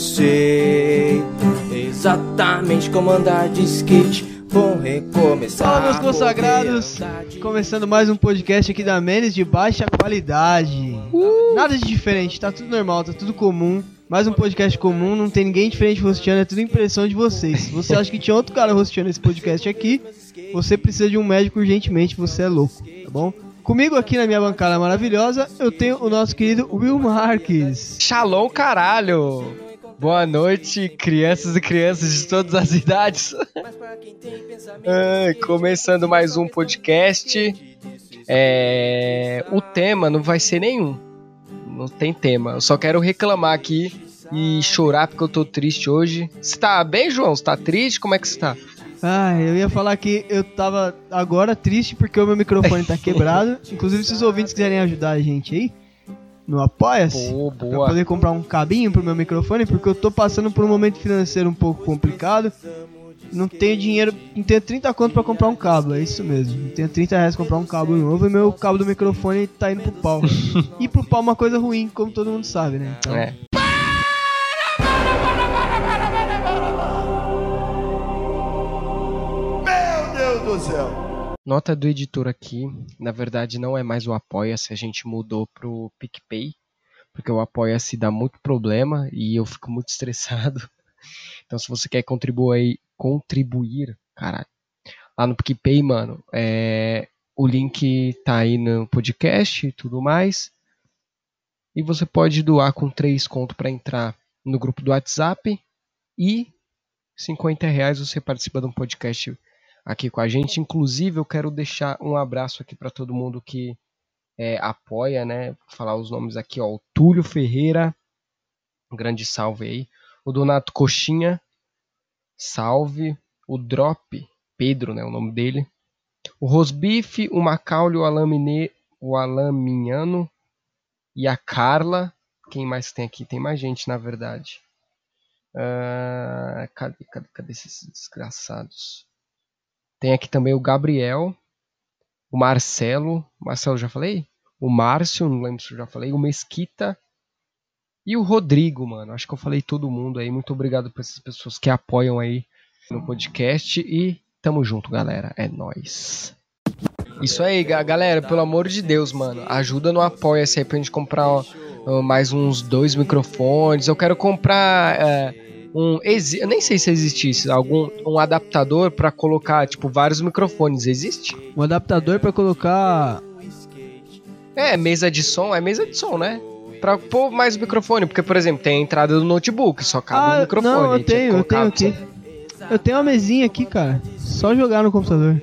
sei exatamente como andar de skate. Vou recomeçar. Fala, meus consagrados! Começando mais um podcast aqui da Menes de baixa qualidade. Nada de diferente, tá tudo normal, tá tudo comum. Mais um podcast comum, não tem ninguém diferente rosteando, é tudo impressão de vocês. Se você acha que tinha outro cara rosteando esse podcast aqui, você precisa de um médico urgentemente, você é louco, tá bom? Comigo aqui na minha bancada maravilhosa, eu tenho o nosso querido Will Marques. Shalom, caralho! Boa noite, crianças e crianças de todas as idades. começando mais um podcast. É... O tema não vai ser nenhum. Não tem tema. Eu só quero reclamar aqui e chorar porque eu tô triste hoje. Você tá bem, João? Você tá triste? Como é que você tá? Ah, eu ia falar que eu tava agora triste porque o meu microfone tá quebrado. Inclusive, se os ouvintes quiserem ajudar a gente aí, no Apoia-se, pra poder comprar um cabinho pro meu microfone, porque eu tô passando por um momento financeiro um pouco complicado. Não tenho dinheiro, não tenho 30 conto pra comprar um cabo, é isso mesmo. Não tenho 30 reais pra comprar um cabo novo e meu cabo do microfone tá indo pro pau. e pro pau é uma coisa ruim, como todo mundo sabe, né? Então... É. do céu. Nota do editor aqui, na verdade não é mais o Apoia-se, a gente mudou pro PicPay, porque o Apoia-se dá muito problema e eu fico muito estressado. Então se você quer contribuir, contribuir, caralho, lá no PicPay, mano, é, o link tá aí no podcast e tudo mais. E você pode doar com 3 conto para entrar no grupo do WhatsApp e 50 reais você participa de um podcast aqui com a gente. Inclusive, eu quero deixar um abraço aqui para todo mundo que é, apoia, né? Vou falar os nomes aqui, ó. O Túlio Ferreira, um grande salve aí. O Donato Coxinha, salve. O Drop, Pedro, né? O nome dele. O Rosbife, o Macaulay, o Alamine, o Alaminiano e a Carla. Quem mais tem aqui? Tem mais gente, na verdade. Uh, cadê, cadê, cadê esses desgraçados? Tem aqui também o Gabriel, o Marcelo, Marcelo já falei? O Márcio, não lembro se eu já falei, o Mesquita e o Rodrigo, mano. Acho que eu falei todo mundo aí. Muito obrigado por essas pessoas que apoiam aí no podcast e tamo junto, galera. É nós. Isso aí, galera, pelo amor de Deus, mano. Ajuda no apoia-se aí pra gente comprar ó, mais uns dois microfones. Eu quero comprar. É, um eu nem sei se existe algum um adaptador para colocar tipo vários microfones existe? Um adaptador para colocar é mesa de som é mesa de som né? Para pôr mais microfone porque por exemplo tem a entrada do notebook só cabe ah, um microfone não eu tenho eu tenho aqui. Eu tenho uma mesinha aqui cara. Só jogar no computador.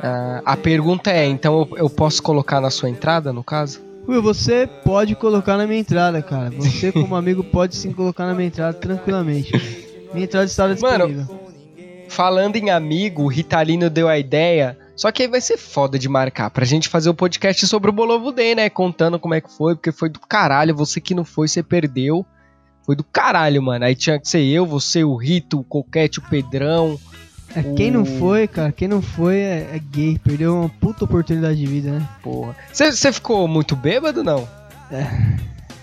Ah, a pergunta é então eu, eu posso colocar na sua entrada no caso Will, você pode colocar na minha entrada, cara. Você, como amigo, pode sim colocar na minha entrada tranquilamente. Minha entrada está disponível. Mano, falando em amigo, o Ritalino deu a ideia. Só que aí vai ser foda de marcar pra gente fazer o um podcast sobre o Bolovo Day, né? Contando como é que foi, porque foi do caralho. Você que não foi, você perdeu. Foi do caralho, mano. Aí tinha que ser eu, você, o Rito, o Coquete, o Pedrão. É, quem não foi, cara, quem não foi é, é, gay, perdeu uma puta oportunidade de vida, né? Porra. Você ficou muito bêbado, não? É.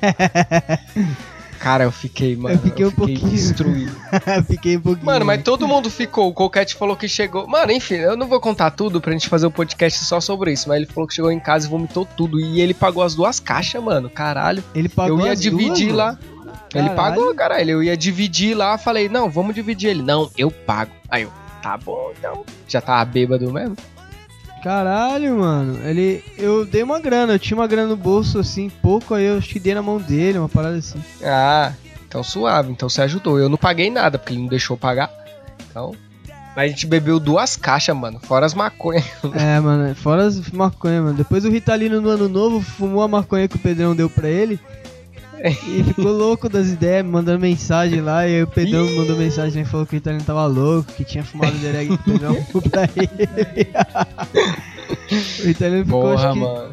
Cara, eu fiquei, mano. Eu fiquei, eu fiquei um pouquinho. destruído. fiquei um pouquinho. Mano, mas todo mundo ficou. O Coquete falou que chegou. Mano, enfim, eu não vou contar tudo pra gente fazer um podcast só sobre isso. Mas ele falou que chegou em casa e vomitou tudo. E ele pagou as duas caixas, mano. Caralho. Ele pagou Eu ia dividir duas, lá. Caralho. Ele pagou, caralho. Eu ia dividir lá. Falei, não, vamos dividir ele. Não, eu pago. Aí eu, tá bom, então. Já tava bêbado mesmo? Caralho, mano. Ele. Eu dei uma grana, eu tinha uma grana no bolso assim, pouco, aí eu te dei na mão dele, uma parada assim. Ah, então suave, então você ajudou. Eu não paguei nada, porque ele não deixou pagar. Então. Mas a gente bebeu duas caixas, mano. Fora as maconhas. É, mano, fora as maconhas, mano. Depois o Ritalino no ano novo fumou a maconha que o Pedrão deu pra ele. E ficou louco das ideias, mandando mensagem lá. E aí o Pedrão Ih! mandou mensagem e falou que o italiano tava louco, que tinha fumado o dereg do Pedrão pra ele. o italiano ficou Porra, acho mano.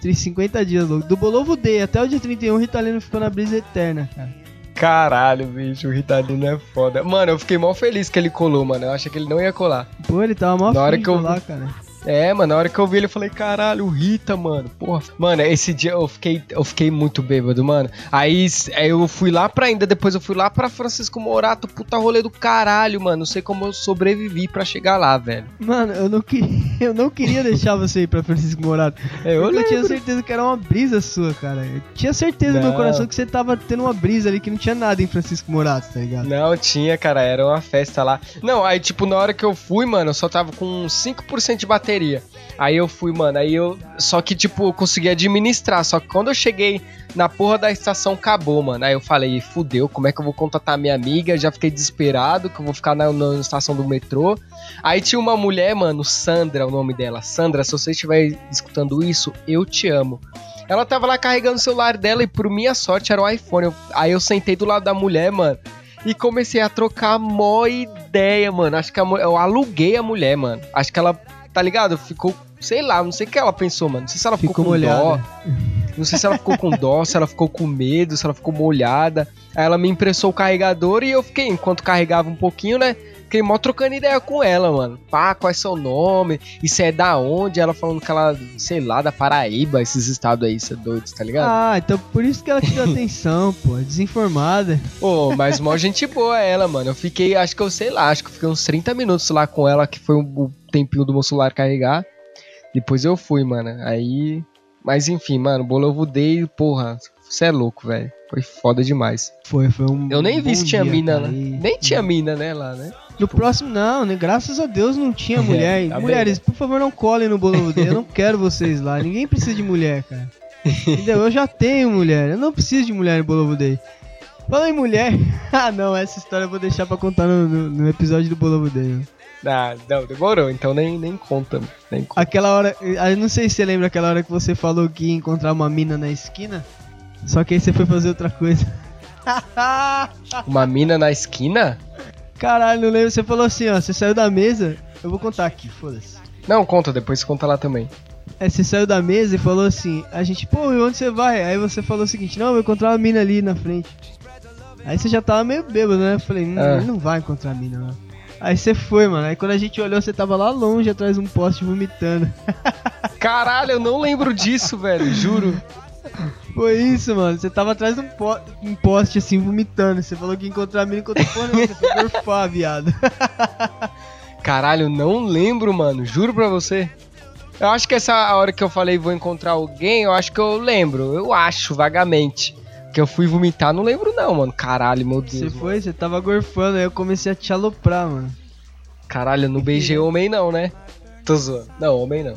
que 50 dias louco. Do Bolovo Day até o dia 31, o italiano ficou na brisa eterna, cara. Caralho, bicho, o Ritalino é foda. Mano, eu fiquei mal feliz que ele colou, mano. Eu achei que ele não ia colar. Pô, ele tava mal Na hora que eu... lá, cara. É, mano, na hora que eu vi ele, eu falei, caralho, Rita, mano. Porra. Mano, esse dia eu fiquei, eu fiquei muito bêbado, mano. Aí, aí eu fui lá pra ainda, depois eu fui lá pra Francisco Morato, puta rolê do caralho, mano. Não sei como eu sobrevivi pra chegar lá, velho. Mano, eu não, que... eu não queria deixar você ir pra Francisco Morato. É, eu, eu tinha certeza que era uma brisa sua, cara. Eu tinha certeza não. no meu coração que você tava tendo uma brisa ali que não tinha nada em Francisco Morato, tá ligado? Não, tinha, cara. Era uma festa lá. Não, aí, tipo, na hora que eu fui, mano, eu só tava com 5% de bateria bateria. Aí eu fui, mano, aí eu. Só que, tipo, eu consegui administrar. Só que quando eu cheguei na porra da estação, acabou, mano. Aí eu falei, fudeu, como é que eu vou contatar minha amiga? Já fiquei desesperado, que eu vou ficar na, na estação do metrô. Aí tinha uma mulher, mano, Sandra, o nome dela. Sandra, se você estiver escutando isso, eu te amo. Ela tava lá carregando o celular dela e por minha sorte era o iPhone. aí eu sentei do lado da mulher, mano e comecei a trocar mó ideia, mano. Acho que a, eu aluguei a mulher, mano. Acho que ela tá ligado? Ficou, sei lá, não sei o que ela pensou, mano. Não sei se ela ficou, ficou com molhada. dó. Não sei se ela ficou com dó, se ela ficou com medo, se ela ficou molhada. Aí ela me emprestou o carregador e eu fiquei, enquanto carregava um pouquinho, né? Fiquei mó trocando ideia com ela, mano. Pá, qual é seu nome? Isso é da onde? Ela falando que ela, sei lá, da Paraíba, esses estados aí, isso é doido, tá ligado? Ah, então por isso que ela te deu atenção, pô. Desinformada. Pô, mas mó gente boa ela, mano. Eu fiquei, acho que eu sei lá, acho que eu fiquei uns 30 minutos lá com ela, que foi o tempinho do meu celular carregar. Depois eu fui, mano. Aí. Mas enfim, mano, Bolovo Day, porra, você é louco, velho. Foi foda demais. Foi, foi um. Eu nem vi se tinha dia, mina, né? Nem tinha mina, né, lá, né? No próximo, não, né? Graças a Deus não tinha mulher. tá Mulheres, por favor, não colhem no bolo Eu não quero vocês lá. Ninguém precisa de mulher, cara. Entendeu? Eu já tenho mulher. Eu não preciso de mulher no Bolo Day. Falando em mulher. ah, não, essa história eu vou deixar pra contar no, no, no episódio do Bolo Day. Ah, não, demorou, então nem, nem conta, nem conta. Aquela hora, eu não sei se você lembra aquela hora que você falou que ia encontrar uma mina na esquina, só que aí você foi fazer outra coisa. uma mina na esquina? Caralho, não lembro. Você falou assim, ó, você saiu da mesa. Eu vou contar aqui, foda-se. Não, conta, depois conta lá também. É, você saiu da mesa e falou assim, a gente, pô, e onde você vai? Aí você falou o seguinte, não, eu vou encontrar uma mina ali na frente. Aí você já tava meio bêbado, né? Eu falei, não, ah. ele não vai encontrar a mina, não. Aí você foi, mano. Aí quando a gente olhou, você tava lá longe, atrás de um poste vomitando. Caralho, eu não lembro disso, velho, juro. Foi isso, mano. Você tava atrás de um, po um poste assim, vomitando. Você falou que encontrar a mina encontrou porra. Você foi gorfar, viado. Caralho, não lembro, mano. Juro pra você. Eu acho que essa hora que eu falei vou encontrar alguém, eu acho que eu lembro. Eu acho, vagamente. Que eu fui vomitar, não lembro não, mano. Caralho, meu Deus. Você foi? Você tava gorfando, aí eu comecei a te aloprar, mano. Caralho, eu não beijei homem não, né? Tô zoando. Não, homem não.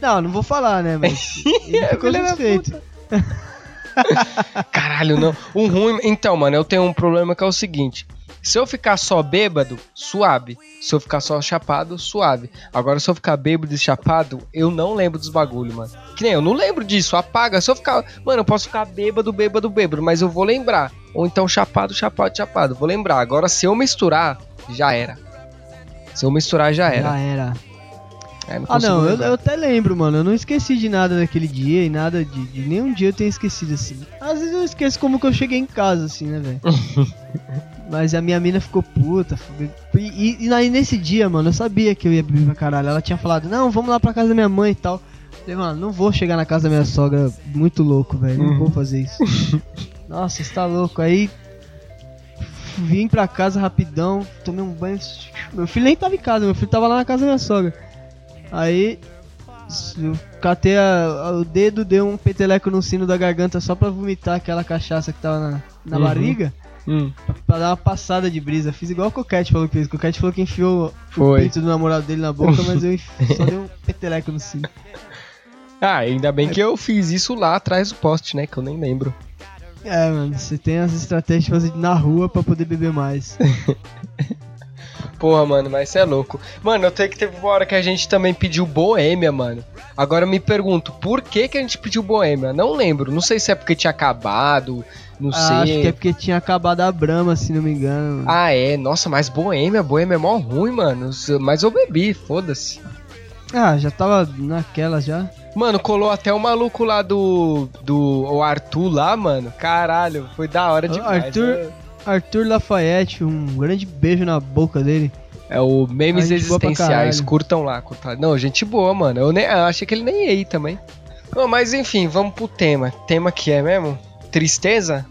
Não, não vou falar, né, mas ele ficou satisfeito. Caralho, não. Um ruim. Então, mano, eu tenho um problema que é o seguinte. Se eu ficar só bêbado, suave. Se eu ficar só chapado, suave. Agora, se eu ficar bêbado e chapado, eu não lembro dos bagulho, mano. Que nem eu não lembro disso, apaga. Se eu ficar. Mano, eu posso ficar bêbado, bêbado, bêbado, mas eu vou lembrar. Ou então chapado, chapado, chapado. Vou lembrar. Agora, se eu misturar, já era. Se eu misturar, já era. Já era. É, não ah, não, eu, eu, até lembro, mano. Eu não esqueci de nada daquele dia e nada de, de nenhum dia eu tenho esquecido assim. Às vezes eu esqueço como que eu cheguei em casa, assim, né, velho? Mas a minha mina ficou puta. E, e, aí nesse dia, mano, eu sabia que eu ia beber pra caralho. Ela tinha falado, não, vamos lá pra casa da minha mãe e tal. Eu falei, mano, não vou chegar na casa da minha sogra muito louco, velho. Não uhum. vou fazer isso. Nossa, você tá louco. Aí vim pra casa rapidão, tomei um banho. Meu filho nem tava em casa, meu filho tava lá na casa da minha sogra. Aí eu catei a, a, o dedo, deu um peteleco no sino da garganta só pra vomitar aquela cachaça que tava na, na uhum. barriga. Hum. Pra, pra, dar uma passada de brisa. Fiz igual o Coquete falou que fez. O Coquete falou que enfiou Foi. o peito do namorado dele na boca, mas eu só dei um peteleco no sino. Ah, ainda bem que eu fiz isso lá atrás do poste, né? Que eu nem lembro. É, mano, você tem as estratégias de fazer na rua pra poder beber mais. Porra, mano, mas você é louco. Mano, eu tenho que teve uma hora que a gente também pediu Boêmia, mano. Agora eu me pergunto, por que que a gente pediu Boêmia? Não lembro. Não sei se é porque tinha acabado, não ah, sei. Acho que é porque tinha acabado a Brahma, se não me engano. Mano. Ah, é? Nossa, mas Boêmia, Boêmia é mó ruim, mano. Mas eu bebi, foda-se. Ah, já tava naquela já. Mano, colou até o maluco lá do. do. O Arthur lá, mano. Caralho, foi da hora demais. Arthur, né? Arthur Lafayette, um grande beijo na boca dele. É o Memes Existenciais. Curtam lá, curtam. Não, gente boa, mano. Eu, nem, eu achei que ele nem ia aí também. Bom, mas enfim, vamos pro tema. Tema que é mesmo? Tristeza?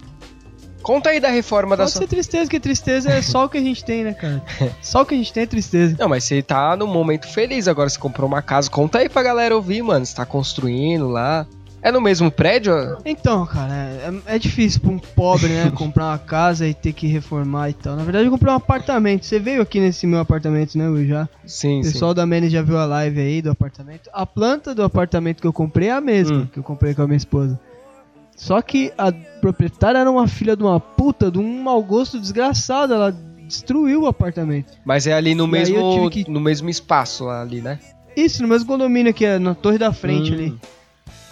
Conta aí da reforma Pode da sua. ser tristeza, que tristeza é só o que a gente tem, né, cara? Só o que a gente tem é tristeza. Não, mas você tá num momento feliz agora, você comprou uma casa. Conta aí pra galera ouvir, mano. Você tá construindo lá. É no mesmo prédio? Então, cara, é, é, difícil pra um pobre, né, comprar uma casa e ter que reformar e tal. Na verdade, eu comprei um apartamento. Você veio aqui nesse meu apartamento, né, Will, já? Sim, O pessoal sim. da Mene já viu a live aí do apartamento. A planta do apartamento que eu comprei é a mesma Hum. que eu comprei com a minha esposa. Só que a proprietária era uma filha de uma puta, de um mau gosto desgraçado. Ela destruiu o apartamento. Mas é ali no E mesmo, que- no mesmo espaço ali, né? Isso, no mesmo condomínio aqui, na torre da frente Hum. ali.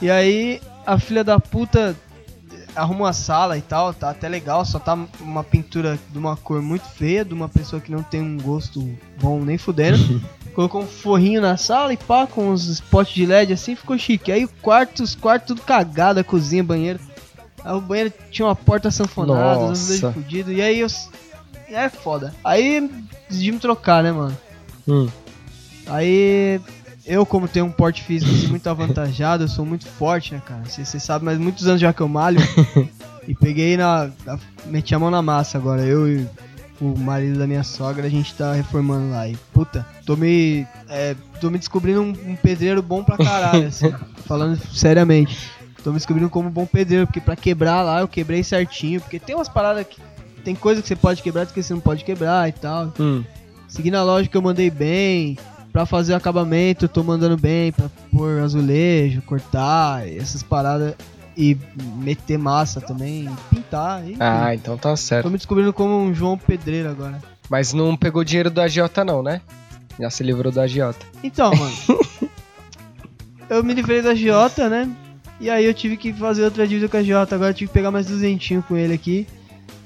E aí a filha da puta arrumou a sala e tal, tá até legal, só tá uma pintura de uma cor muito feia, de uma pessoa que não tem um gosto bom nem fudendo. Colocou um forrinho na sala e pá, com uns spots de LED assim, ficou chique. Aí o quarto, os quartos tudo cagado, a cozinha, banheiro. Aí o banheiro tinha uma porta sanfonada, Nossa. azulejos fudidos. E aí eu. É foda. Aí decidi me trocar, né, mano? Hum. Aí, eu como tenho um porte físico assim, muito avantajado, eu sou muito forte, né, cara? Você sabe, mas muitos anos já que eu malho. e peguei na, Meti a mão na massa agora. Eu e o marido da minha sogra, a gente tá reformando lá. E, puta, tô me. é, tô me descobrindo um, um pedreiro bom pra caralho, assim. falando seriamente. Tô me descobrindo como um bom pedreiro, porque pra quebrar lá eu quebrei certinho. Porque tem umas paradas que. Tem coisa que você pode quebrar, que você não pode quebrar e tal. Hum. Seguindo a lógica, eu mandei bem. Pra fazer o acabamento, eu tô mandando bem. Pra pôr azulejo, cortar, essas paradas. E meter massa também, pintar. Enfim. Ah, então tá Tô certo. me descobrindo como um João Pedreiro agora. Mas não pegou dinheiro do agiota não, né? Já se livrou do agiota. Então, mano. eu me livrei da Giota, né? E aí eu tive que fazer outra dívida com a Giota. Agora eu tive que pegar mais duzentinho com ele aqui.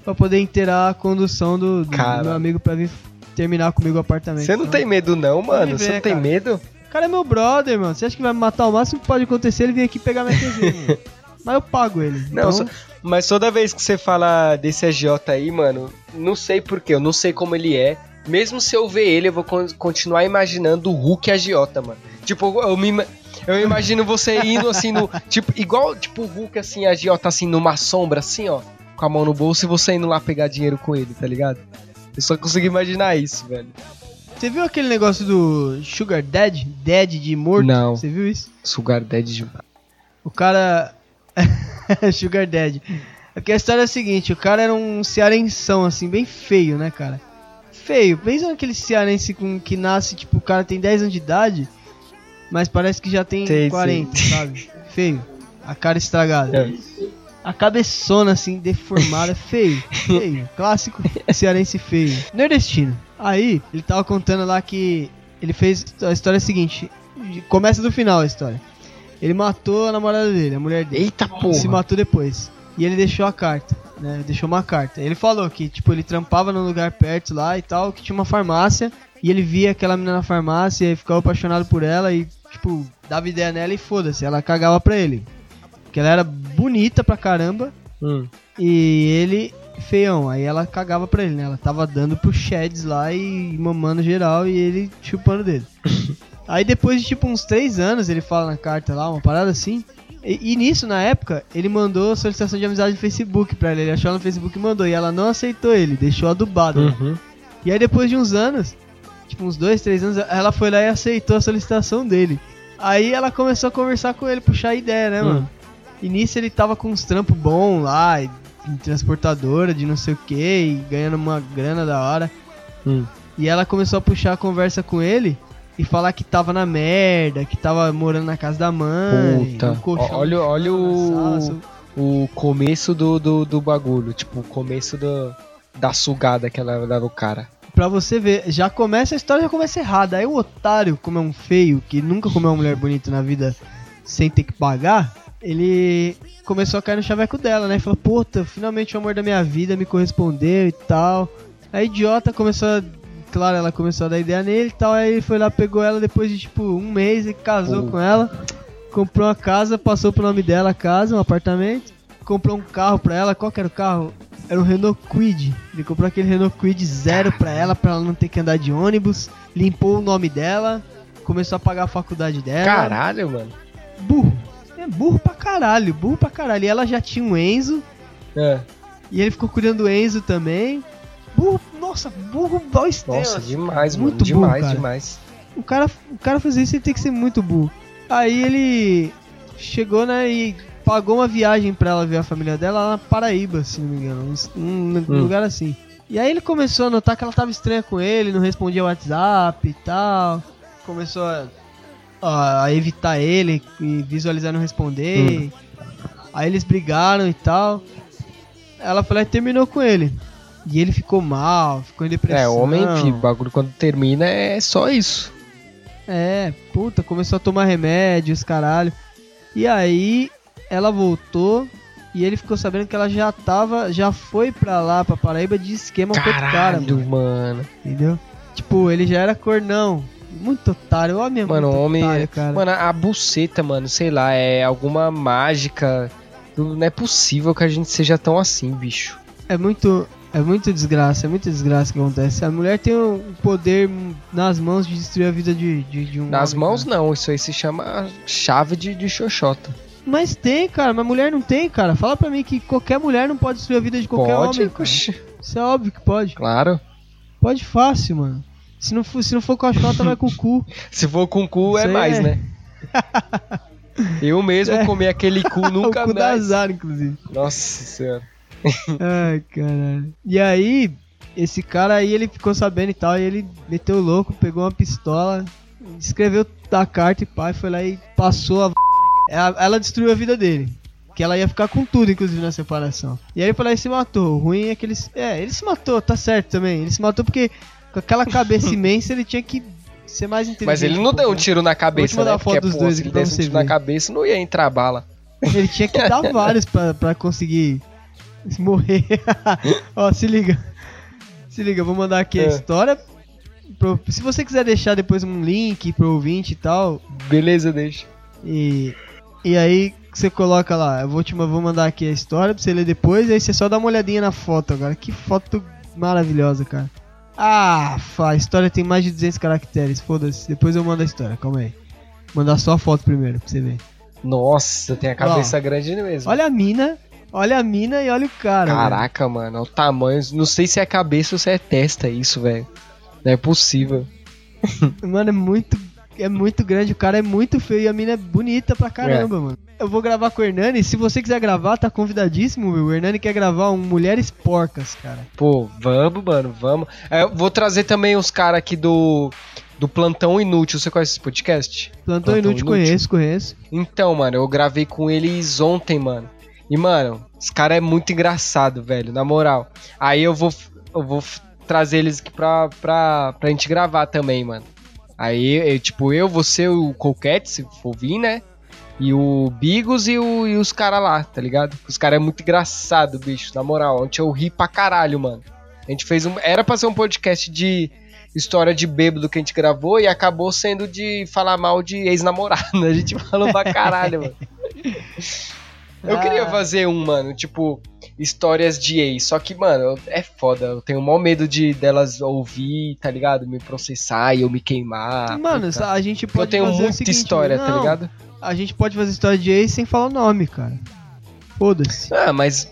Pra poder inteirar a condução do, do meu amigo pra vir terminar comigo o apartamento. Você não Então, tem medo não, mano? Você não tem cara. medo? O cara é meu brother, mano. Você acha que vai me matar? O máximo que pode acontecer ele vir aqui pegar minha TV. Mas eu pago ele. Não, então, só- Mas toda vez que você fala desse agiota aí, mano, não sei porquê, eu não sei como ele é. Mesmo se eu ver ele, eu vou con- continuar imaginando o Hulk agiota, mano. Tipo, eu me eu imagino você indo assim no, tipo, igual tipo o Hulk assim, agiota assim numa sombra assim, ó, com a mão no bolso e você indo lá pegar dinheiro com ele, tá ligado? Eu só consigo imaginar isso, velho. Você viu aquele negócio do Sugar Dead? Dead de morto? Não. Você viu isso? Sugar Daddy. O cara. Sugar Dead. Aqui a história é a seguinte: o cara era um cearenção, assim, bem feio, né, cara? Feio. Pensa naquele cearense com, que nasce, tipo, o cara tem 10 anos de idade, mas parece que já tem Sei, 40, sabe? Feio. A cara estragada. É. A cabeçona, assim, deformada, feio. Feio. Clássico cearense feio. Nordestino. Aí, ele tava contando lá que ele fez. A história seguinte: começa do final a história. Ele matou a namorada dele, a mulher dele. Eita porra. Se matou depois. E ele deixou a carta, né? Deixou uma carta. Ele falou que, tipo, ele trampava num lugar perto lá e tal, que tinha uma farmácia. E ele via aquela menina na farmácia e ficava apaixonado por ela e, tipo, dava ideia nela e foda-se. Ela cagava pra ele. Porque ela era bonita pra caramba Hum. e ele feião. Aí ela cagava pra ele, né? Ela tava dando pro Sheds lá e mamando geral e ele chupando dele. Aí depois de tipo uns três anos, ele fala na carta lá, uma parada assim. E, e nisso, na época, ele mandou solicitação de amizade no Facebook pra ela. Ele achou ela no Facebook e mandou. E ela não aceitou ele, deixou adubada. Uhum. E aí depois de uns anos, tipo uns dois, três anos, ela foi lá e aceitou a solicitação dele. Aí ela começou a conversar com ele, puxar ideia, né, Hum. mano? E nisso ele tava com uns trampos bons lá, em transportadora de não sei o que, e ganhando uma grana da hora. Hum. E ela começou a puxar a conversa com ele e falar que tava na merda, que tava morando na casa da mãe. Puta. colchão olha- olha o- sala, o começo do, do, do bagulho, tipo, o começo do, da sugada que ela dava o cara. Pra você ver, já começa a história, já começa errada. Aí o otário, como é um feio, que nunca comeu uma mulher bonita na vida sem ter que pagar, ele começou a cair no chaveco dela, né? Falou, puta, finalmente o amor da minha vida me correspondeu e tal. A idiota começou a. Claro, ela começou a dar ideia nele e tal. Aí ele foi lá, pegou ela depois de tipo um mês e casou Pô. com ela. Comprou uma casa, passou pro nome dela a casa, um apartamento. Comprou um carro pra ela. Qual que era o carro? era um Renault Kwid. Ele comprou aquele Renault Kwid zero pra ela, pra ela não ter que andar de ônibus. Limpou o nome dela, começou a pagar a faculdade dela. Caralho, mano. Burro. É burro pra caralho, burro pra caralho. E ela já tinha um Enzo. É. E ele ficou cuidando do Enzo também. Burro, nossa, burro dois Nossa, demais, muito mano. Demais, burro, demais. O cara, o cara fazer isso ele tem que ser muito burro. Aí ele chegou, né, e pagou uma viagem pra ela ver a família dela lá na Paraíba, se não me engano. Um, hum. lugar assim. E aí ele começou a notar que ela tava estranha com ele, não respondia WhatsApp e tal. Começou a, a evitar ele e visualizar não responder. Hum. Aí eles brigaram e tal. Ela falou e terminou com ele. E ele ficou mal, ficou em depressão. É, homem, filho, o bagulho quando termina é só isso. É, puta, começou a tomar remédios, caralho. E aí ela voltou e ele ficou sabendo que ela já tava, já foi pra lá, pra Paraíba de esquema Caralho, com o cara, mano. mano. Entendeu? Tipo, ele já era cornão. Muito otário, ó mesmo. Mano, homem. Otário, cara. Mano, a buceta, mano, sei lá, é alguma mágica. Não é possível que a gente seja tão assim, bicho. É muito. É muito desgraça, é muita desgraça que acontece. A mulher tem o poder nas mãos de destruir a vida de, de, de um. Nas homem, mãos cara. não, isso aí se chama chave de, de xoxota. Mas tem, cara, mas mulher não tem, cara. Fala pra mim que qualquer mulher não pode destruir a vida de qualquer pode, homem. Cara. Isso é óbvio que pode. Claro. Pode fácil, mano. Se não for, se não for com a chota, vai com o cu. se for com o cu, é mais, é. né? Eu mesmo é. comi aquele cu nunca o cu mais. Da azar, inclusive. Nossa senhora. Ai, caralho. E aí, esse cara aí, ele ficou sabendo e tal, e ele meteu o louco, pegou uma pistola, escreveu a carta e pai, foi lá e passou a ela destruiu a vida dele. Que ela ia ficar com tudo, inclusive, na separação. E aí ele falou, ele se matou. O ruim é que ele. É, ele se matou, tá certo também. Ele se matou porque com aquela cabeça imensa ele tinha que ser mais inteligente. Mas ele não deu um tiro na cabeça, né? Porque, dos pô, dois se ele desse um tiro ver. na cabeça, não ia entrar bala. Ele tinha que dar vários pra, pra conseguir morrer. Ó, se liga. Se liga, vou mandar aqui é. a história. Pro, se você quiser deixar depois um link pro ouvinte e tal. Beleza, deixa. E e aí você coloca lá, eu vou te vou mandar aqui a história pra você ler depois, aí você só dá uma olhadinha na foto agora. Que foto maravilhosa, cara. Ah, a história tem mais de 200 caracteres, foda-se. Depois eu mando a história, calma aí. Vou mandar só a foto primeiro pra você ver. Nossa, tem a cabeça Ó, grande mesmo. Olha a mina, olha a mina e olha o cara. Caraca, velho. mano, o tamanho. Não sei se é cabeça ou se é testa isso, velho. Não é possível. Mano, é muito é muito grande, o cara é muito feio e a mina é bonita pra caramba, é. mano. Eu vou gravar com o Hernani, se você quiser gravar, tá convidadíssimo, meu. O Hernani quer gravar um Mulheres Porcas, cara. Pô, vamos, mano, vamos. É, eu vou trazer também os caras aqui do do Plantão Inútil. Você conhece esse podcast? Plantão, Plantão Inútil, Inútil, conheço, conheço. Então, mano, eu gravei com eles ontem, mano. E, mano, os caras é muito engraçado, velho, na moral. Aí eu vou, eu vou trazer eles aqui pra, pra, pra gente gravar também, mano. Aí, eu, tipo, eu, você, o Colquete, se for vir, né? E o Bigos e, o, e os caras lá, tá ligado? Os caras é muito engraçado, bicho, na moral. Ontem eu ri pra caralho, mano. A gente fez um. Era pra ser um podcast de história de bêbado que a gente gravou e acabou sendo de falar mal de ex-namorado. A gente falou pra caralho, mano. Eu ah. queria fazer um, mano, tipo, histórias de ex. Só que, mano, é foda. Eu tenho o maior medo de delas ouvir, tá ligado? Me processar e eu me queimar. Mano, puta. a gente pode. Eu tenho muita seguinte, história, tá não, tá ligado? A gente pode fazer história de ex sem falar o nome, cara. Foda-se. Ah, mas.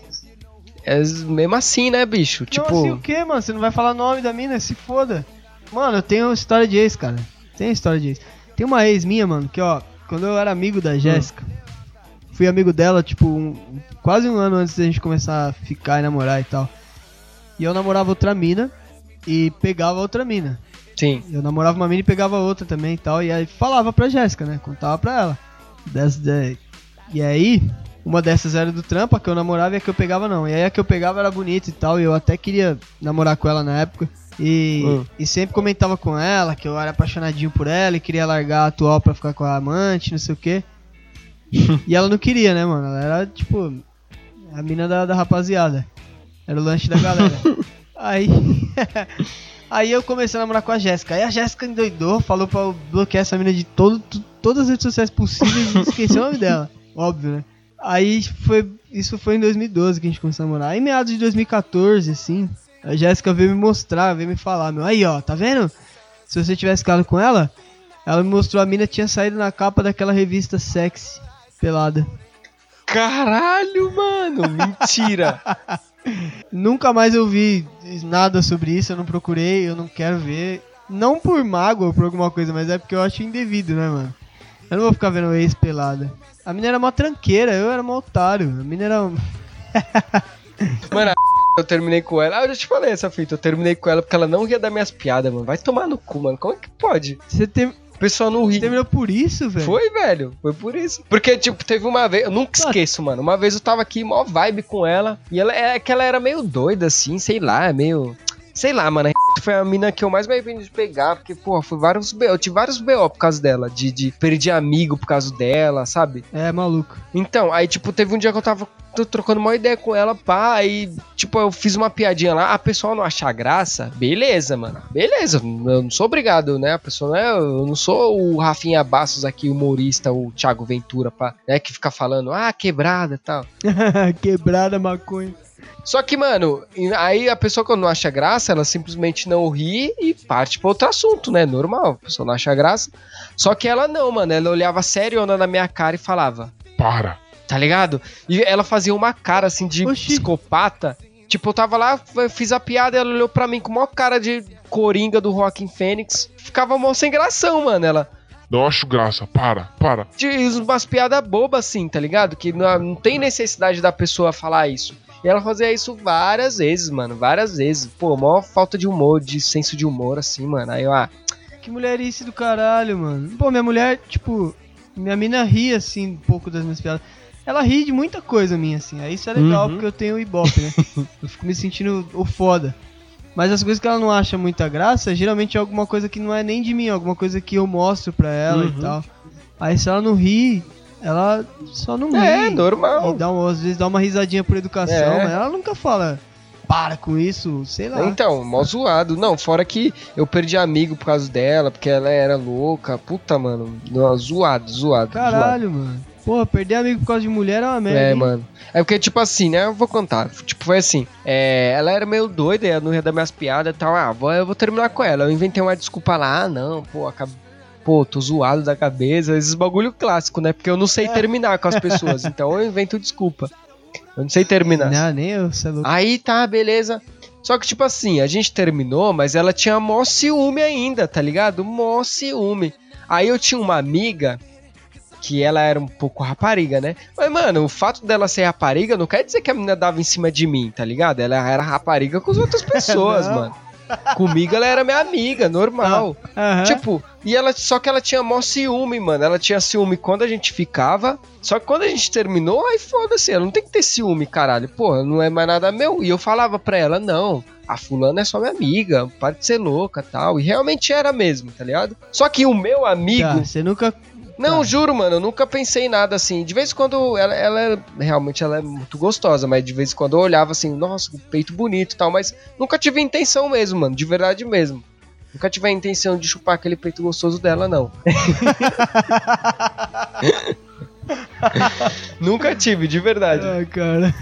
É mesmo assim, né, bicho? Não, tipo. Assim o quê, mano? Você não vai falar nome da mina? Se foda. Mano, eu tenho história de ex, cara. Tem história de ex. Tem uma ex minha, mano, que ó, quando eu era amigo da hum. Jéssica. Hum fui amigo dela, tipo, um, quase um ano antes da gente começar a ficar e namorar e tal. E eu namorava outra mina e pegava outra mina. Sim. Eu namorava uma mina e pegava outra também e tal. E aí falava pra Jéssica, né? Contava pra ela. Dessa, e aí, uma dessas era do trampo, a que eu namorava e a que eu pegava não. E aí a que eu pegava era bonita e tal. E eu até queria namorar com ela na época. E, uhum. e sempre comentava com ela que eu era apaixonadinho por ela e queria largar a atual pra ficar com a amante, não sei o que. e ela não queria, né, mano? Ela era, tipo, a mina da, da rapaziada. Era o lanche da galera. aí. aí eu comecei a namorar com a Jéssica. Aí a Jéssica endoidou, falou pra bloquear essa mina de todo, todas as redes sociais possíveis e esqueceu o nome dela. Óbvio, né? Aí foi. Isso foi em 2012 que a gente começou a namorar. Aí meados de 2014, assim, a Jéssica veio me mostrar, veio me falar, meu, aí ó, tá vendo? Se você tivesse ficado com ela, ela me mostrou a mina tinha saído na capa daquela revista sexy, pelada. Caralho, mano, mentira. Nunca mais eu vi nada sobre isso, eu não procurei, eu não quero ver. Não por mágoa ou por alguma coisa, mas é porque eu acho indevido, né, mano? Eu não vou ficar vendo ex pelada. A mina era mó tranqueira, eu era mó otário. A mina era. mano, eu terminei com ela. Ah, eu já te falei essa fita. Eu terminei com ela porque ela não ria dar minhas piadas, mano. Vai tomar no cu, mano. Como é que pode? Você tem. O pessoal não ri. Você terminou por isso, velho? Foi, velho. Foi por isso. Porque, tipo, teve uma vez. Eu nunca esqueço, mano. Uma vez eu tava aqui, mó vibe com ela. E ela é que ela era meio doida, assim, sei lá, meio. Sei lá, mano. Foi a mina que eu mais me arrependi de pegar, porque, pô, foi vários BO. Eu tive vários BO por causa dela. De, de perder amigo por causa dela, sabe? É, maluco. Então, aí, tipo, teve um dia que eu tava trocando uma ideia com ela, pá, aí, tipo, eu fiz uma piadinha lá, a pessoa não achar graça, beleza, mano. Beleza, eu não sou obrigado, né? A pessoa não é, eu não sou o Rafinha Bastos aqui, humorista, o Thiago Ventura, pá, né? Que fica falando, ah, quebrada e tal. quebrada maconha. Só que, mano, aí a pessoa quando não acha graça, ela simplesmente não ri e parte para outro assunto, né? Normal, a pessoa não acha graça. Só que ela não, mano, ela olhava sério na minha cara e falava: Para. Tá ligado? E ela fazia uma cara assim de Oxi. psicopata. Tipo, eu tava lá, fiz a piada, ela olhou pra mim com uma cara de coringa do Rockin' Fênix. Ficava mó sem gração, mano. Ela. Não acho graça, para, para. Diz umas piadas bobas assim, tá ligado? Que não, não tem necessidade da pessoa falar isso. E ela fazia isso várias vezes, mano. Várias vezes. Pô, maior falta de humor, de senso de humor, assim, mano. Aí eu, ah. Que mulherice do caralho, mano. Pô, minha mulher, tipo. Minha mina ri, assim, um pouco das minhas piadas. Ela ri de muita coisa minha, assim. Aí isso é legal, uhum. porque eu tenho o Ibope, né? eu fico me sentindo o foda. Mas as coisas que ela não acha muita graça, geralmente é alguma coisa que não é nem de mim, é alguma coisa que eu mostro pra ela uhum. e tal. Aí se ela não ri, ela só não é, ri. É, normal. E dá, às vezes dá uma risadinha por educação, é. mas ela nunca fala para com isso, sei lá. Então, mó zoado. Não, fora que eu perdi amigo por causa dela, porque ela era louca. Puta, mano. zoado, zoado. Caralho, zoado. mano. Pô, perder amigo por causa de mulher é uma merda. É, hein? mano. É porque, tipo assim, né? Eu vou contar. Tipo, foi assim. É, ela era meio doida, ela não ia dar minhas piadas e tal. Ah, vou, eu vou terminar com ela. Eu inventei uma desculpa lá. Ah, não, pô, acabei pô, tô zoado da cabeça, esses bagulho clássico, né? Porque eu não sei é. terminar com as pessoas, então eu invento desculpa. Eu não sei terminar. Não, nem eu, você é louco. Aí tá, beleza. Só que, tipo assim, a gente terminou, mas ela tinha mó ciúme ainda, tá ligado? Mó ciúme. Aí eu tinha uma amiga que ela era um pouco rapariga, né? Mas, mano, o fato dela ser rapariga não quer dizer que a menina dava em cima de mim, tá ligado? Ela era rapariga com as outras pessoas, mano. Comigo ela era minha amiga, normal. Uhum. Tipo, e ela só que ela tinha mó ciúme, mano. Ela tinha ciúme quando a gente ficava. Só que quando a gente terminou, aí foda-se, ela não tem que ter ciúme, caralho. Pô, não é mais nada meu. E eu falava pra ela, não, a fulana é só minha amiga, para de ser louca tal. E realmente era mesmo, tá ligado? Só que o meu amigo. Tá, você nunca não, tá. juro, mano, eu nunca pensei em nada assim. De vez em quando ela, ela realmente ela é muito gostosa, mas de vez em quando eu olhava assim, nossa, peito bonito e tal, mas nunca tive intenção mesmo, mano, de verdade mesmo. Nunca tive a intenção de chupar aquele peito gostoso dela, não. Nunca tive, de verdade. Ai, cara.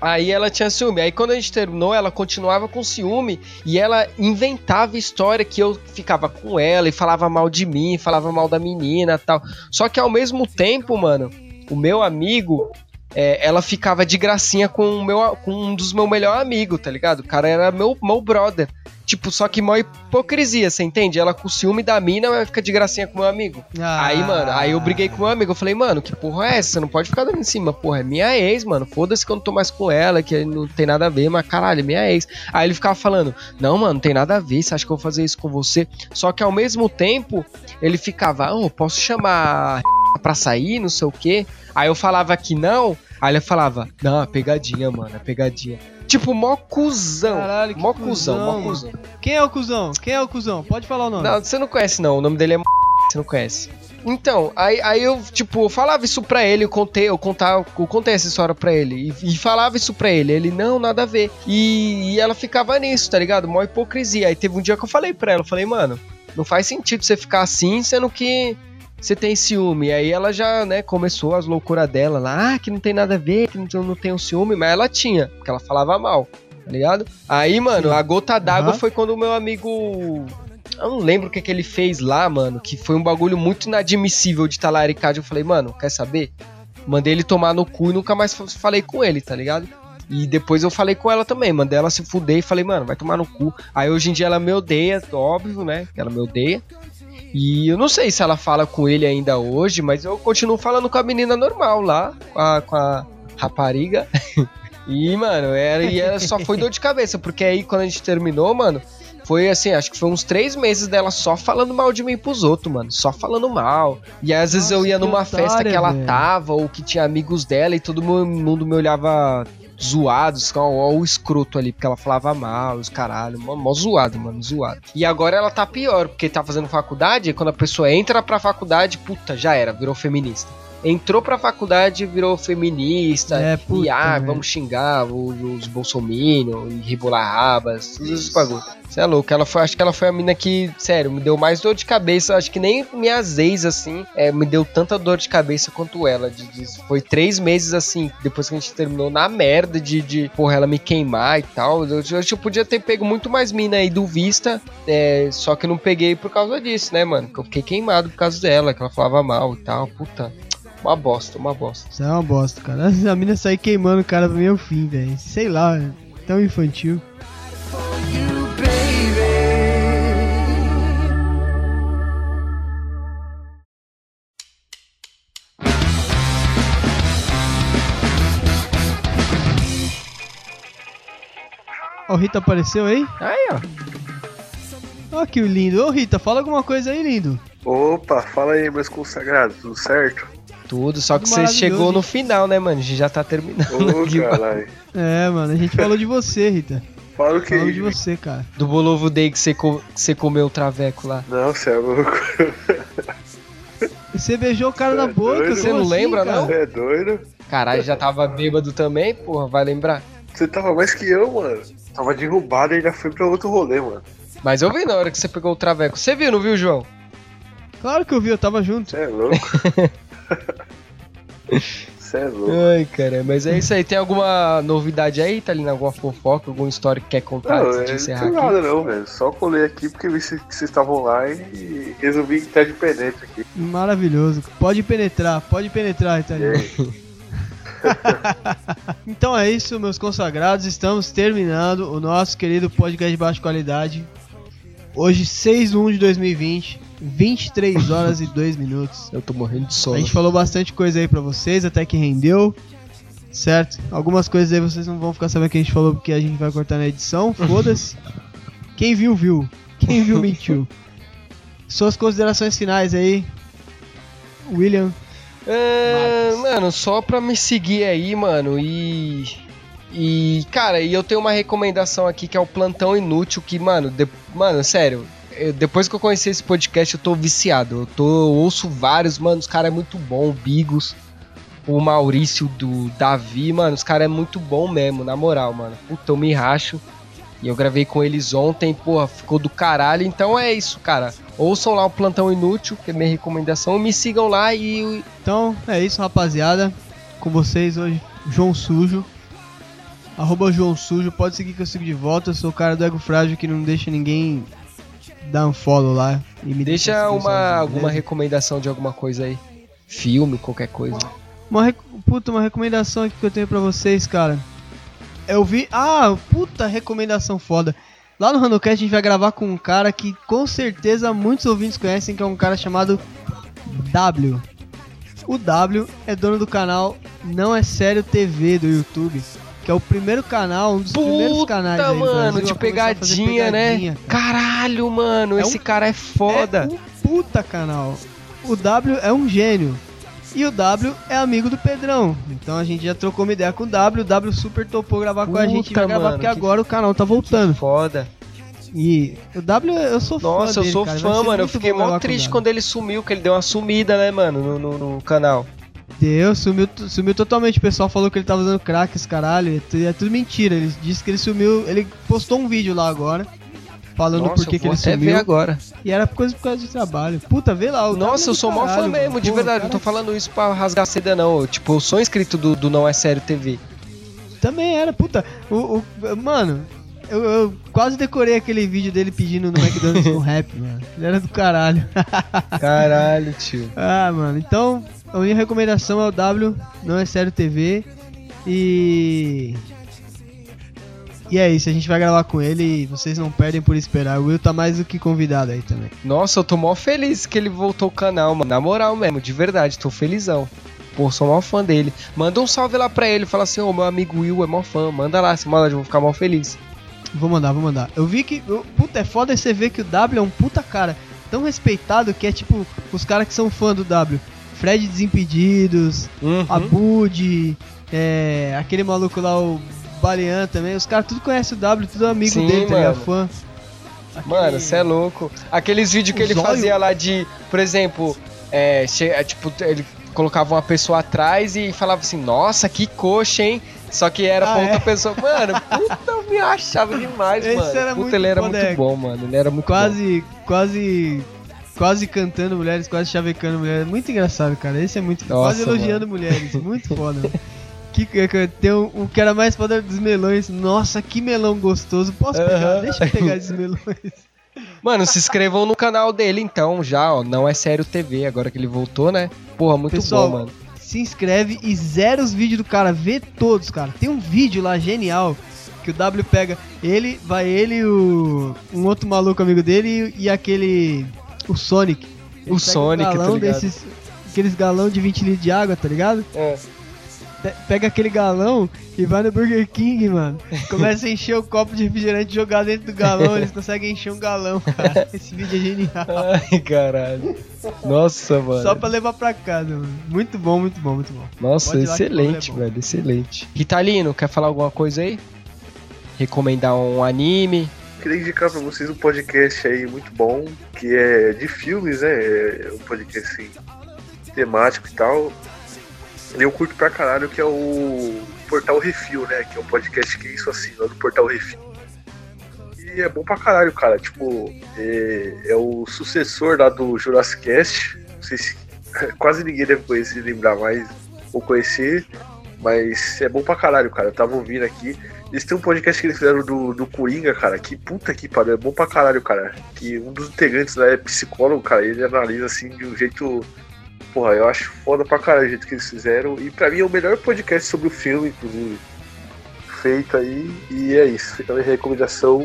Aí ela tinha ciúme. Aí quando a gente terminou, ela continuava com ciúme e ela inventava história que eu ficava com ela e falava mal de mim, falava mal da menina tal. Só que ao mesmo tempo, mano, o meu amigo, é, ela ficava de gracinha com, o meu, com um dos meus melhores amigos, tá ligado? O cara era meu, meu brother. Tipo, só que mó hipocrisia, você entende? Ela com ciúme da mina vai ficar de gracinha com meu amigo. Ah. Aí, mano, aí eu briguei com meu amigo. Eu falei, mano, que porra é essa? Você não pode ficar dando em cima. Porra, é minha ex, mano. Foda-se que eu não tô mais com ela, que não tem nada a ver, mas caralho, é minha ex. Aí ele ficava falando, não, mano, não tem nada a ver. Você acha que eu vou fazer isso com você? Só que ao mesmo tempo, ele ficava, oh, posso chamar pra sair, não sei o quê. Aí eu falava que não. Aí ele falava, não, é pegadinha, mano, é pegadinha. Tipo, mó cuzão. Caralho, que mó cuzão, mó cuzão. Quem é o cuzão? Quem é o cuzão? Pode falar o nome. Não, você não conhece não, o nome dele é você não conhece. Então, aí, aí eu, tipo, eu falava isso pra ele, eu contei, eu contava, eu contei essa história pra ele. E, e falava isso pra ele. Ele, não, nada a ver. E, e, ela ficava nisso, tá ligado? Mó hipocrisia. Aí teve um dia que eu falei pra ela, eu falei, mano, não faz sentido você ficar assim, sendo que você tem ciúme? E aí ela já, né, começou as loucuras dela lá, ah, que não tem nada a ver, que não, não tem um ciúme, mas ela tinha, porque ela falava mal, tá ligado? Aí, mano, a gota d'água uhum. foi quando o meu amigo. Eu não lembro o que, que ele fez lá, mano, que foi um bagulho muito inadmissível de talaricagem. Eu falei, mano, quer saber? Mandei ele tomar no cu e nunca mais falei com ele, tá ligado? E depois eu falei com ela também, mandei ela se fuder e falei, mano, vai tomar no cu. Aí hoje em dia ela me odeia, óbvio, né? Ela me odeia. E eu não sei se ela fala com ele ainda hoje, mas eu continuo falando com a menina normal lá, com a, com a rapariga. e, mano, era, e era, só foi dor de cabeça, porque aí quando a gente terminou, mano, foi assim, acho que foi uns três meses dela só falando mal de mim pros outros, mano. Só falando mal. E às vezes Nossa, eu ia numa otária, festa que ela véio. tava, ou que tinha amigos dela, e todo mundo me olhava zoados, ó, o escroto ali, porque ela falava mal, os caralho, mó, mó zoado, mano, zoado. E agora ela tá pior, porque tá fazendo faculdade, e quando a pessoa entra pra faculdade, puta, já era, virou feminista entrou pra faculdade virou feminista. É, puta, e ah, vamos xingar os, os bolsominions e rebolar rabas, todos esses bagulho. Você é louco, ela foi, acho que ela foi a mina que, sério, me deu mais dor de cabeça. Acho que nem minhas ex, assim, é, me deu tanta dor de cabeça quanto ela. De, de, foi três meses, assim, depois que a gente terminou na merda de, de porra, ela me queimar e tal. Eu, eu, eu podia ter pego muito mais mina aí do Vista, é, só que não peguei por causa disso, né, mano? Que eu fiquei queimado por causa dela, que ela falava mal e tal, puta. Uma bosta, uma bosta. Isso é uma bosta, cara. A mina sair queimando o cara pro meu fim, velho. Sei lá, é tão infantil. Ó, o Rita apareceu aí? Aí, ó. Ó que lindo. Ô Rita, fala alguma coisa aí, lindo. Opa, fala aí, meus consagrados, tudo certo? Tudo, só que você chegou no final, né, mano? A gente já tá terminando. Ô, aqui, é, mano, a gente falou de você, Rita. Fala o que? Falou de você, cara. Do Bolovo Day que você, co que você comeu o traveco lá. Não, você é louco. Você beijou o cara cê na é boca, doido? Você não assim, lembra, cara? não? Você é doido? Caralho, já tava bêbado também, porra, vai lembrar? Você tava mais que eu, mano. Tava derrubado e ainda foi pra outro rolê, mano. Mas eu vi na hora que você pegou o traveco. Você viu, não viu, João? Claro que eu vi, eu tava junto. Você é louco. Você é louco. Ai, cara, mas é isso aí. Tem alguma novidade aí, tá ali Alguma fofoca, alguma história que quer contar não, antes de é, encerrar não tem nada não, velho. Só colei aqui porque vi que vocês estavam lá e resolvi que tá de penetra aqui. Maravilhoso. Pode penetrar, pode penetrar, Italiano. então é isso, meus consagrados. Estamos terminando o nosso querido podcast de baixa qualidade. Hoje, 6 de 1 de 2020. 23 horas e 2 minutos. Eu tô morrendo de sono. A gente falou bastante coisa aí pra vocês, até que rendeu. Certo? Algumas coisas aí vocês não vão ficar sabendo que a gente falou porque a gente vai cortar na edição. Foda-se. Quem viu, viu. Quem viu, mentiu. Suas considerações finais aí, William. É, mano, só pra me seguir aí, mano, e. E, cara, e eu tenho uma recomendação aqui que é o Plantão Inútil, que, mano, de, mano, sério, depois que eu conheci esse podcast, eu tô viciado. Eu, tô, ouço vários, mano, os caras é muito bom, o Bigos, o Maurício, do Davi, mano, os caras é muito bom mesmo, na moral, mano. Puta, eu me racho. E eu gravei com eles ontem, porra, ficou do caralho. Então é isso, cara. Ouçam lá o Plantão Inútil, que é minha recomendação. Me sigam lá e. Então é isso, rapaziada. Com vocês hoje, João Sujo. Arroba João Sujo, pode seguir que eu sigo de volta. Eu sou o cara do Ego Frágil que não deixa ninguém dá um follow lá e me deixa, deixa uma alguma recomendação de alguma coisa aí. Filme, qualquer coisa. Uma rec... puta, uma recomendação aqui que eu tenho para vocês, cara. Eu vi, ah, puta recomendação foda. Lá no Ranocast a gente vai gravar com um cara que com certeza muitos ouvintes conhecem, que é um cara chamado W. O W é dono do canal Não é Sério TV do YouTube que é o primeiro canal, um dos Puta, primeiros canais aí mano, de pegadinha, né? Caralho, mano, é esse um, cara é foda. É um puta canal. O W é um gênio. E o W é amigo do Pedrão. Então a gente já trocou uma ideia com o W. O W super topou gravar Puta, com a gente vai gravar mano, porque agora o canal tá voltando. Foda. E o W, eu sou fã. Nossa, dele, eu sou cara. fã, mano. Eu fiquei mó triste quando ele sumiu, que ele deu uma sumida, né, mano, no, no, no canal. Deu, sumiu, sumiu totalmente. O pessoal falou que ele tava usando crack, esse caralho. É tudo, é mentira. Ele disse que ele sumiu. Ele postou um vídeo lá agora. falando Nossa, por que ele sumiu. agora. E era coisa por causa de trabalho. Puta, vê lá. O Nossa, W eu sou mó fã mesmo, mano. de verdade. cara Não tô falando isso pra rasgar seda, não. Tipo, eu sou inscrito do, do Não É Sério TV. Também era, puta. O, o- mano, eu, eu quase decorei aquele vídeo dele pedindo no McDonald's com rap, mano. Ele era do caralho. Caralho, tio. ah, mano. Então, a minha recomendação é o W, não é sério TV. E. E é isso, a gente vai gravar com ele e vocês não perdem por esperar. O Will tá mais do que convidado aí também. Nossa, eu tô mó feliz que ele voltou ao canal, mano. Na moral mesmo, de verdade, tô felizão. Pô, sou mó fã dele. Manda um salve lá pra ele. Fala assim, ô, meu amigo Will é mó fã. Manda lá, se manda, eu vou ficar mó feliz. Vou mandar, vou mandar. Eu vi que. puta, é foda você ver que o W é um puta cara tão respeitado que é tipo os caras que são fã do W. Fred Desimpedidos, Uhum. Abud, é, aquele maluco lá, o Balean também. Os caras tudo conhecem o W, tudo amigo Sim, dele, tá ligado? mano. Fã. Aquele- Mano, você é louco. Aqueles vídeos que O ele zóio- fazia lá de, por exemplo, é, che- é, tipo, ele colocava uma pessoa atrás e falava assim, nossa, que coxa, hein? Só que era Ah, pra outra é? pessoa. Mano, puta, eu me achava demais, Esse mano. era puta, ele era muito é. bom, mano. Ele era muito bom. Quase, quase. Quase cantando mulheres, quase chavecando mulheres. Muito engraçado, cara. Esse é muito. quase Nossa, elogiando mulheres. Muito foda, mano. Que, que, tem um, o que era mais foda dos melões. Nossa, que melão gostoso. Posso pegar? Aham. Deixa eu pegar esses melões. Mano, se inscrevam no canal dele então, já, ó. Não é sério TV, agora que ele voltou, né? Porra, muito Pessoal, bom, mano. se inscreve e zera os vídeos do cara, vê todos, cara. Tem um vídeo lá genial que o W pega ele, vai ele o um outro maluco amigo dele e, e aquele o Sonic. Ele O Sonic, um tá galão ligado? desses aqueles galão de 20 litros de água, tá ligado? É. Pe- Pega aquele galão e vai no Burger King, mano. Começa a encher o copo de refrigerante e jogar dentro do galão. Eles conseguem encher um galão, cara. Esse vídeo é genial. Ai, caralho. Nossa, mano. Só pra levar pra casa, mano. Muito bom, muito bom, muito bom. Nossa, o excelente, é bom. velho, excelente. Ritalino, quer falar alguma coisa aí? Recomendar um anime? Queria indicar pra vocês um podcast aí muito bom, que é de filmes, né? É um podcast assim, temático e tal. Eu curto pra caralho, que é o Portal Refil, né? Que é um podcast que é isso assim, lá do Portal Refil. E é bom pra caralho, cara. Tipo, é, é o sucessor lá do Jurassic Cast. Não sei se quase ninguém deve conhecer, lembrar mais ou conhecer. Mas é bom pra caralho, cara. Eu tava ouvindo aqui. Eles têm um podcast que eles fizeram do, do Coringa, cara. Que puta que pariu. É bom pra caralho, cara. Que um dos integrantes lá é psicólogo, cara. Ele analisa assim de um jeito. Porra, eu acho foda pra caralho o jeito que eles fizeram. E pra mim é o melhor podcast sobre o filme, inclusive. Feito aí. E é isso. Fica a minha recomendação.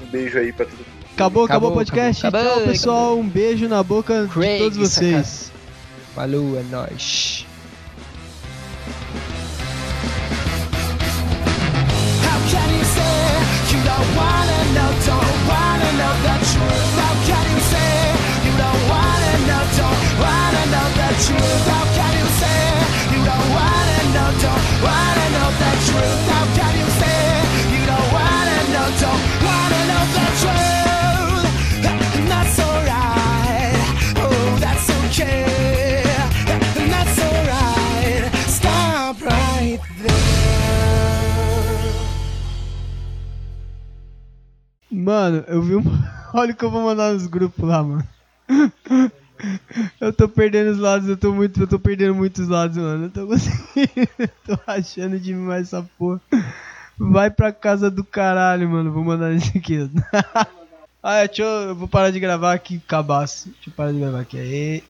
Um beijo aí pra todo mundo. Acabou, acabou, Acabou, o podcast. acabou, então, acabou, pessoal, um beijo na boca Craig, de todos vocês. Falou, é nóis. Mano, eu vi um. Olha o que eu vou mandar nos grupos lá, mano. Eu tô perdendo os lados, eu tô muito, eu tô perdendo muitos lados, mano. Eu tô conseguindo, eu tô achando demais essa porra. Vai pra casa do caralho, mano. Vou mandar isso aqui. ah, deixa eu, eu vou parar de gravar aqui, cabaço. Deixa eu parar de gravar aqui. Aí.